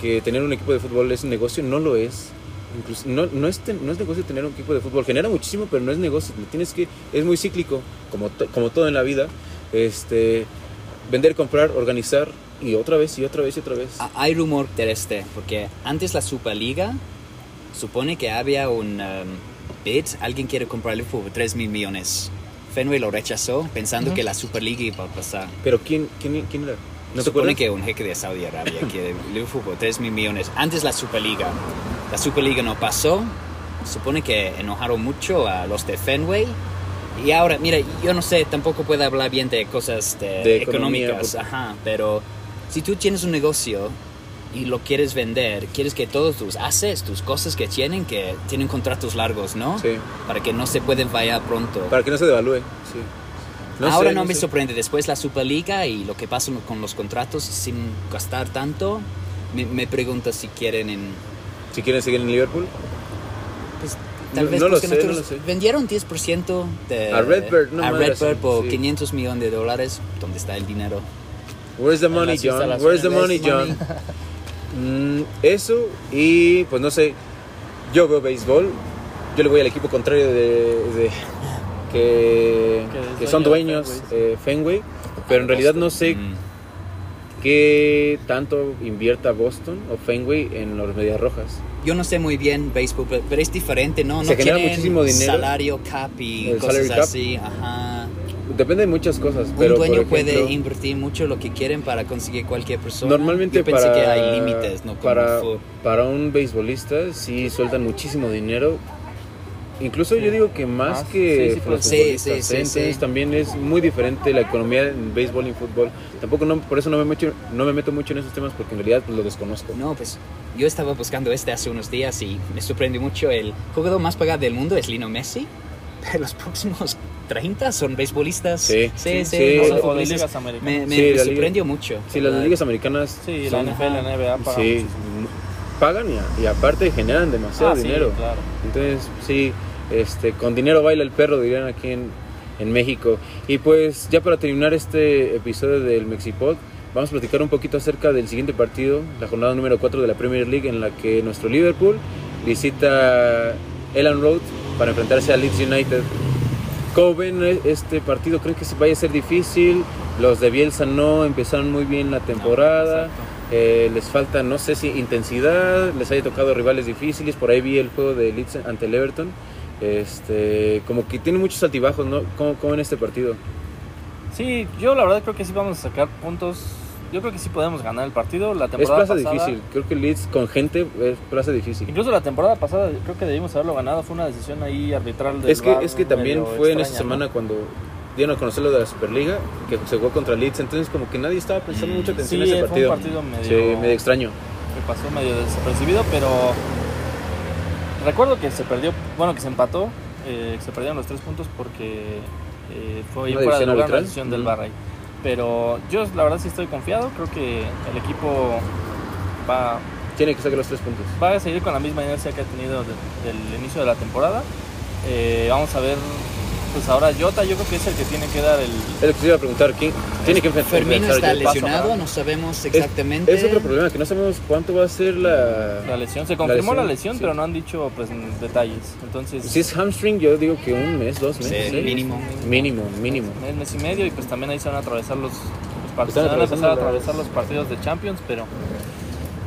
que tener un equipo de fútbol es un negocio, no lo es. Incluso, no, no, es ten- no es negocio tener un equipo de fútbol, genera muchísimo, pero no es negocio. Tienes que, es muy cíclico, como, to- como todo en la vida. Este, vender, comprar, organizar y otra vez y otra vez y otra vez. Ah, Hay rumor de este, porque antes la Superliga supone que había un um, bid, alguien quiere comprar Liverpool por 3 mil millones. Fenway lo rechazó pensando Ujú. que la Superliga iba a pasar. Pero ¿quién, quién, quién era? ¿No supone acuerdas? que un jeque de Saudi Arabia quiere por 3 mil millones. Antes la Superliga. La Superliga no pasó. Supone que enojaron mucho a los de Fenway. Y ahora, mira, yo no sé, tampoco puedo hablar bien de cosas de De económicas. Ajá, pero si tú tienes un negocio y lo quieres vender, quieres que todos tus assets, tus cosas que tienen, que tienen contratos largos, ¿no? Sí, Para que no se pueden vaya pronto. para que no se devalúe. Sí. Ahora sé, no, me sé. sorprende. Después la Superliga y lo que pasa con los contratos sin gastar tanto, me, me pregunto si quieren en... Si quieren seguir en Liverpool. Pues, tal No- vez no lo sé, nosotros lo sé. vendieron 10% de, A Redbird, no a Redbird por sí. 500 millones de dólares. ¿Dónde está el dinero? Where's the money, John? Where's the money, John? Mm, eso y pues no sé. Yo veo béisbol. Yo le voy al equipo contrario de, de- que, Que son dueños Fenway, eh, Fenway. Pero en realidad no sé Mm. qué tanto invierta Boston o Fenway en los Medias Rojas. Yo no sé muy bien béisbol, pero, pero es diferente, ¿no? Se no genera muchísimo dinero. salario cap y El cosas cap. así. Ajá. Depende de muchas cosas. pero un dueño por puede ejemplo, invertir mucho lo que quieren para conseguir cualquier persona. Normalmente Yo pensé para, que hay límites, ¿no? Como para, para un beisbolista sí sueltan muchísimo dinero incluso yo digo que más que sí, sí, los sí, futbolistas, sí, sí, ¿eh? Entonces sí. también es muy diferente la economía en béisbol y en fútbol. Tampoco no, por eso no me meto, no me meto mucho en esos temas porque en realidad pues, lo desconozco. No, pues yo estaba buscando este hace unos días y me sorprendió mucho. El jugador más pagado del mundo es Lino Messi, pero los próximos 30 son beisbolistas. Sí, sí, sí, sí, sí. no son O ligas americanas. Me, me- Sí, me la liga- sorprendió mucho. Sí, las ligas americanas Sí, la NFL, la NBA pagan sí, muchísimo. pagan y, y aparte generan demasiado Ah, sí, dinero. claro. Entonces, sí, este, con dinero baila el perro, dirían aquí en, en México. Y pues ya para terminar este episodio del Mexipod, vamos a platicar un poquito acerca del siguiente partido, la jornada número 4 de la Premier League, en la que nuestro Liverpool visita Elland Road para enfrentarse a Leeds United. ¿Cómo ven este partido? ¿Creen que se vaya a ser difícil? Los de Bielsa no empezaron muy bien la temporada. exacto. Eh, les falta, no sé si intensidad, les haya tocado rivales difíciles. Por ahí vi el juego de Leeds ante el Everton. Este, como que tiene muchos altibajos, ¿no? ¿Cómo, cómo ven este partido? Sí, yo la verdad creo que sí vamos a sacar puntos. Yo creo que sí podemos ganar el partido. La Es temporada plaza pasada, difícil. Creo que Leeds con gente es plaza difícil. Incluso la temporada pasada creo que debimos haberlo ganado. Fue una decisión ahí arbitral del Es que, es que también fue en esa semana cuando dieron a conocer lo de la Superliga, que se jugó contra Leeds. Entonces, como que nadie estaba prestando mucha atención Sí, a ese fue partido. un partido medio, Sí, medio extraño. que pasó medio desapercibido, pero recuerdo que se perdió, bueno, que se empató, eh, que se perdieron los tres puntos porque eh, fue ¿Una fuera de lugar arbitral? decisión del ahí. Pero yo la verdad sí estoy confiado, creo que el equipo va, Tiene que sacar los tres puntos. va a seguir con la misma inercia que ha tenido de- del inicio de la temporada. Eh, vamos a ver, pues ahora Jota yo creo que es el que tiene que dar el... Es lo que te iba a preguntar. ¿quién tiene que enfrentar? Fermino está lesionado, no sabemos Es- exactamente. Es, otro problema, que no sabemos cuánto va a ser la... La lesión, se confirmó la lesión, sí. pero no han dicho pues detalles. Entonces, Si es hamstring, yo digo que un mes, dos meses. Sí, ¿eh? mínimo. Mínimo, mínimo. mes, mes y medio y pues también ahí se van a atravesar los, los partidos. Se van a empezar a atravesar los partidos de Champions, pero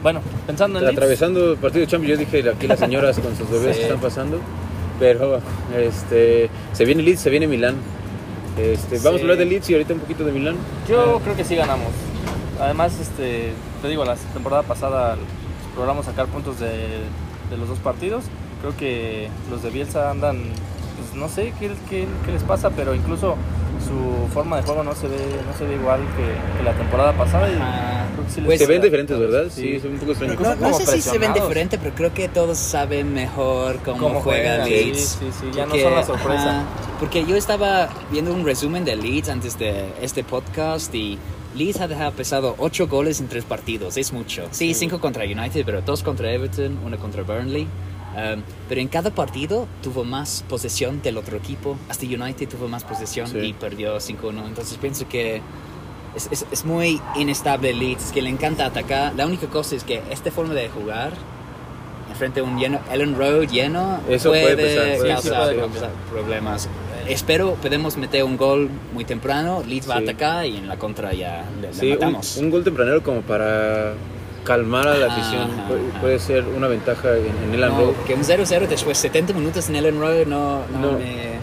bueno, pensando en Atravesando el partido de Champions, yo dije aquí las señoras con sus bebés Sí. que están pasando. Pero este, se viene Leeds, se viene Milán. Este, vamos Sí. a hablar de Leeds y ahorita un poquito de Milán. yo creo que sí ganamos. Además, este, te digo, la temporada pasada logramos sacar puntos de, de los dos partidos. Creo que los de Bielsa andan, pues no sé qué, qué- qué les pasa, pero incluso su forma de juego no se ve, no se ve igual que, que la temporada pasada. Y creo que sí Pues- se ven diferentes, ¿verdad? Sí, Sí. es un poco extraño. No, no sé si se ven diferente, pero creo que todos saben mejor cómo, Cómo juega juegan, Leeds. sí, sí, sí, ya no Porque, son la sorpresa. ajá, porque yo estaba viendo un resumen de Leeds antes de este podcast y Leeds ha dejado pesado 8 goles en 3 partidos. Es mucho. Sí, 5 contra United, pero 2 contra Everton, 1 contra Burnley. Um, pero en cada partido tuvo más posesión del otro equipo. Hasta United tuvo más posesión Sí. y perdió 5-1. Entonces pienso que es, es, es muy inestable Leeds, que le encanta atacar. La única cosa es que esta forma de jugar, enfrente a un lleno, Ellen Road lleno, Eso puede puede, pesar, puede causar pesar. causar problemas. Espero podemos meter un gol muy temprano, Leeds va a Sí. atacar y en la contra ya le, le Sí, un, matamos. un gol tempranero como para calmar a la Ajá, afición puede, ser una ventaja en, en No, Road. que un 0-0 después 70 minutos en Ellen Road no, no, No. me...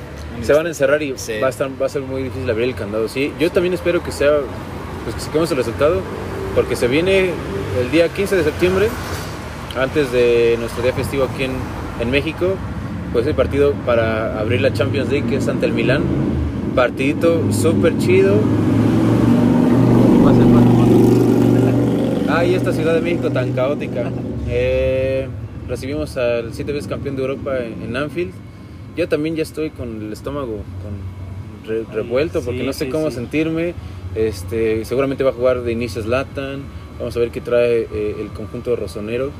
Se van a encerrar y Sí. va, a estar, va a ser muy difícil abrir el candado. Sí, yo también espero que sea, pues que saquemos el resultado, porque se viene el día 15 de septiembre, antes de nuestro día festivo aquí en, en México, pues el partido para abrir la Champions League, que es ante el Milán. Partidito súper chido. Ay, esta Ciudad de México tan caótica. Eh, recibimos al siete veces campeón de Europa en, Anfield. Yo también ya estoy con el estómago con re- revuelto porque sí, no sé sí, cómo sí. sentirme. Este, seguramente va a jugar de inicio Zlatan. Vamos a ver qué trae eh, el conjunto rosonero.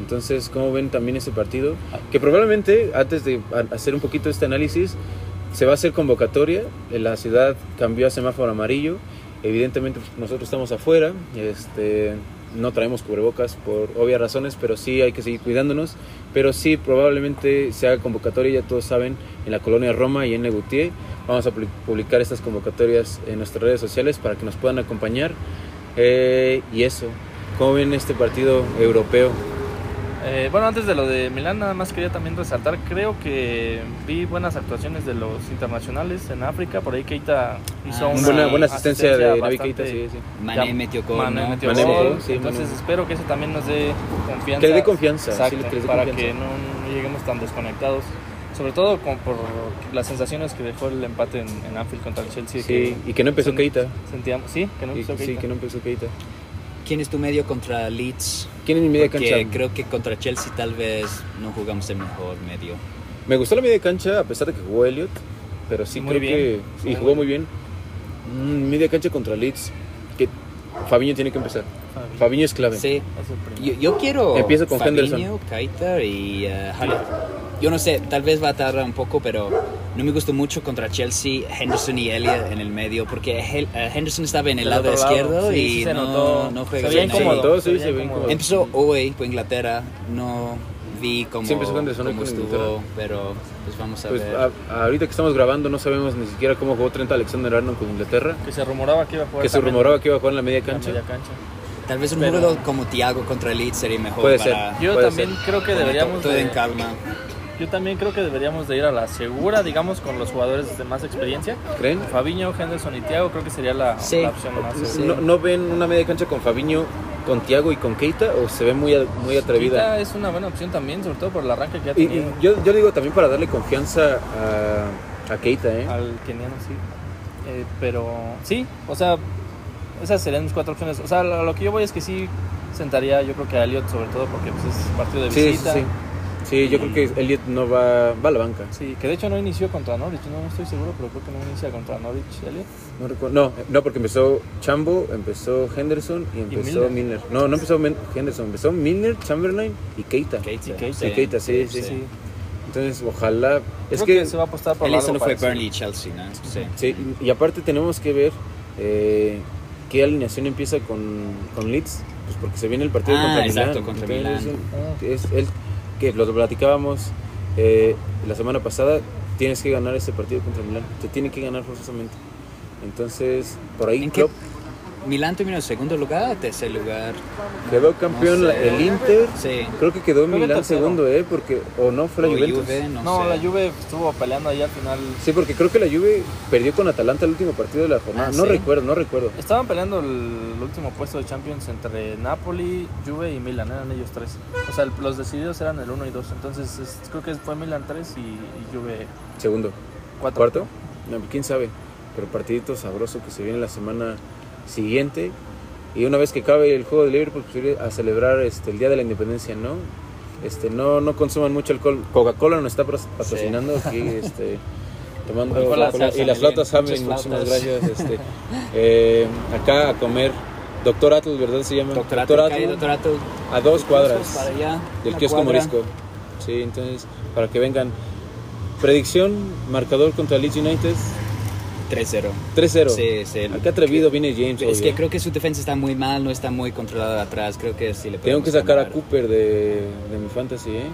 Entonces, ¿cómo ven también ese partido? Que probablemente, antes de hacer un poquito este análisis, se va a hacer convocatoria. La ciudad cambió a semáforo amarillo. Evidentemente, nosotros estamos afuera. Este, no traemos cubrebocas por obvias razones, pero sí hay que seguir cuidándonos. Pero sí, probablemente se haga convocatoria, ya todos saben, en la colonia Roma y en Legutier. Vamos a pu- publicar estas convocatorias en nuestras redes sociales para que nos puedan acompañar. Eh, y eso, ¿cómo ven este partido europeo? Eh, bueno, antes de lo de Milán, nada más quería también resaltar, creo que vi buenas actuaciones de los internacionales en África, por ahí Keita hizo Ah, una sí. Buena, buena asistencia, de Navi Keita, sí, sí. Mané metió gol, Mané metió Mané gol, metió, sí, entonces Mané. espero que eso también nos dé confianza. Que le dé confianza, sí, que dé para confianza. que no, no lleguemos tan desconectados. Sobre todo con, por las sensaciones que dejó el empate en, en Anfield contra el Chelsea. Sí, y que no empezó sen- Keita. Sentíamos, sí, que no Y- empezó Sí, Keita. que no empezó Keita. ¿Quién es tu medio contra Leeds? ¿Quién es mi media Porque cancha? creo que contra Chelsea tal vez no jugamos el mejor medio. Me gustó la media cancha a pesar de que jugó Elliot, pero sí Muy creo bien. que y Muy jugó muy bien. Mm, media cancha contra Leeds, que Fabiño tiene que empezar. Fabiño. Fabiño es clave. Sí, yo, yo quiero Empiezo con Fabinho, Henderson. Keita y uh. Yo no sé, tal vez va a tardar un poco, pero no me gustó mucho contra Chelsea, Henderson y Elliot en el medio, porque Hel- eh, Henderson estaba en el Del lado izquierdo sí, y sí se no, notó. no Se juega bien. Montó, sí, se incómodo. incómodo. Empezó hoy por Inglaterra, no vi cómo, Sí, empezó Henderson hoy cómo con estuvo, Inglaterra. pero pues vamos a Pues ver. a- ahorita que estamos grabando no sabemos ni siquiera cómo jugó Trent Alexander-Arnold con Inglaterra, Que se rumoraba que iba a jugar. que se rumoraba que iba a jugar en la media en la cancha. media cancha. Tal vez un pero- jugador como Thiago contra Leeds sería mejor Puede para ser. Yo Puede también ser. creo que deberíamos. todo de- en calma. Yo también creo que deberíamos de ir a la segura, digamos, con los jugadores de más experiencia. ¿Creen? Fabiño, Henderson y Thiago creo que sería la, Sí. la opción más. Sí. ¿No, no ven una media cancha con Fabiño, con Thiago y con Keita o se ve muy, a- muy atrevida? Keita es una buena opción también, sobre todo por el arranque que ha tenido y yo, yo digo también para darle confianza a, a Keita, ¿eh? al keniano, sí. Eh, pero sí, o sea, esas serían mis cuatro opciones. O sea, lo, lo que yo voy es que sí sentaría, yo creo que a Elliot sobre todo porque pues, es partido de Sí, sí, visita. sí. Sí, yo creo que Elliot no va, va a la banca. Sí, que de hecho no inició contra Norwich, no estoy seguro, pero creo que no inicia contra Norwich, Elliot. No, recuerdo- no, no, porque empezó Chambo, empezó Henderson y empezó Milner. Milner. No, no empezó Men- Henderson, empezó Milner, Chamberlain y Keita. Keita, Y Keita. Y Keita, sí, sí, Sí. Entonces, ojalá. Es Creo que, que, se va a apostar por algo solo fue parecido. Burnley y Chelsea, ¿no? Sí. sí, y y aparte tenemos que ver eh, qué alineación empieza con, con Leeds, pues porque se viene el partido Ah, contra exacto, Milán. contra Entonces, Milán. Es, es el que lo platicábamos eh, la semana pasada. Tienes que ganar ese partido contra Milán. Te tiene que ganar forzosamente. Entonces, por ahí ¿En qué? ¿Milán terminó en segundo lugar tercer lugar? quedó campeón No sé. el Inter. Sí. Creo que quedó Milán tercero. segundo, ¿eh? Porque, o no, fue la O Juventus. Juve, no, No, sé. la Juve estuvo peleando ahí al final. Sí, porque creo que la Juve perdió con Atalanta el último partido de la jornada. Ah, no ¿sí? recuerdo, no recuerdo. Estaban peleando el último puesto de Champions entre Napoli, Juve y Milan, eran ellos tres. O sea, los decididos eran el 1 y 2. Entonces es- creo que fue Milan 3 y, y Juve Segundo. 4. ¿Cuarto? No, quién sabe. Pero partidito sabroso que se viene la semana siguiente. Y una vez que acabe el juego de Liverpool, pues ir a celebrar este, el Día de la Independencia, ¿no? Este, no, no consuman mucho alcohol. Coca-Cola nos está patrocinando aquí, este, tomando Coca-Cola. salsa, y las flautas Hamlin, muchísimas gracias. Este, eh, acá a comer. Doctor Atle, ¿verdad se llama? Doctor Doctor Atle, Atle, Doctor Atle, a dos cuadras Para allá, del kiosco cuadra. Morisco. Sí, entonces, para que vengan. Predicción, marcador contra Leeds United, 3-0. 3-0. Sí, sí. Qué atrevido viene James. Es hoy, que ¿eh? creo que su defensa está muy mal, no está muy controlada atrás. Creo que sí le Tengo que sacar a. Cooper de, de mi fantasy, ¿eh?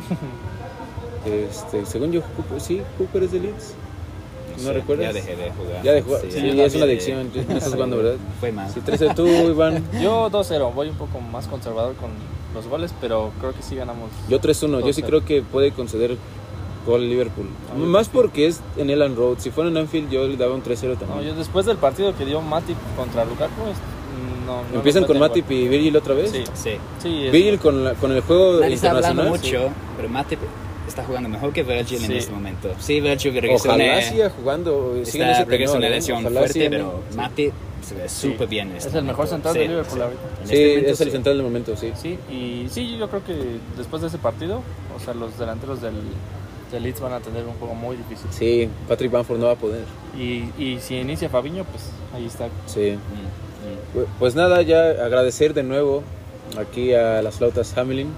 Este, según yo, Cooper, sí, Cooper es de Leeds. ¿No sé, recuerdas? Ya dejé de jugar. Ya de jugar. Sí, es una de- adicción. No estás jugando, ¿verdad? Fue mal. Sí, 13 tú, Iván. Yo 2-0, voy un poco más conservador con los goles, pero creo que sí ganamos. Yo 3-1. Yo sí 2-0. creo que puede conceder gol Liverpool. Ah, Más porque es en Elland Road. Si fuera en Anfield, yo le daba un 3-0 No, también. yo después del partido que dio Matip contra Lukaku, es- no, no ¿Empiezan con Matip y Virgil otra vez? Sí, Sí. sí. Virgil con, la- con el juego Nadie está hablando internacional. mucho, pero Matip está jugando mejor que Virgil en Sí. este momento. Sí, Virgil regresó Ojalá siga jugando. siga en está ese regresó una ¿eh? lesión fuerte, siga pero Matip se ve súper bien. en Es este el mejor central Sí, de Liverpool sí. ahorita. Sí, este momento, es el sí. central del momento, sí. Sí, y sí, yo creo que después de ese partido, o sea, los delanteros del, del Leeds van a tener un juego muy difícil. Sí, Patrick Bamford no va a poder. Y, y si inicia Fabiño, pues ahí está. Sí. Mm, mm. Pu- Pues nada, ya agradecer de nuevo aquí a las flautas Hamelin.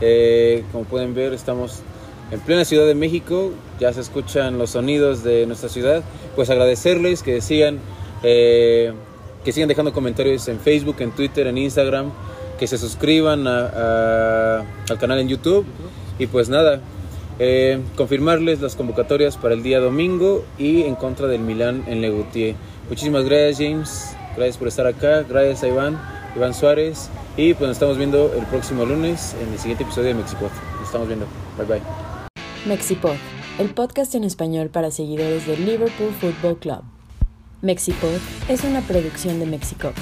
Eh, como pueden ver, estamos en plena Ciudad de México. Ya se escuchan los sonidos de nuestra ciudad. Pues agradecerles que sigan, eh, que sigan dejando comentarios en Facebook, en Twitter, en Instagram, que se suscriban a- a- al canal en YouTube. Y pues nada, eh, confirmarles las convocatorias para el día domingo y en contra del Milán en Legutier. Muchísimas gracias James, gracias por estar acá, gracias a Iván, Iván Suárez y pues nos estamos viendo el próximo lunes en el siguiente episodio de Mexipod. Nos estamos viendo, bye bye. Mexipod, el podcast en español para seguidores del Liverpool Football Club. Mexipod es una producción de Mexico.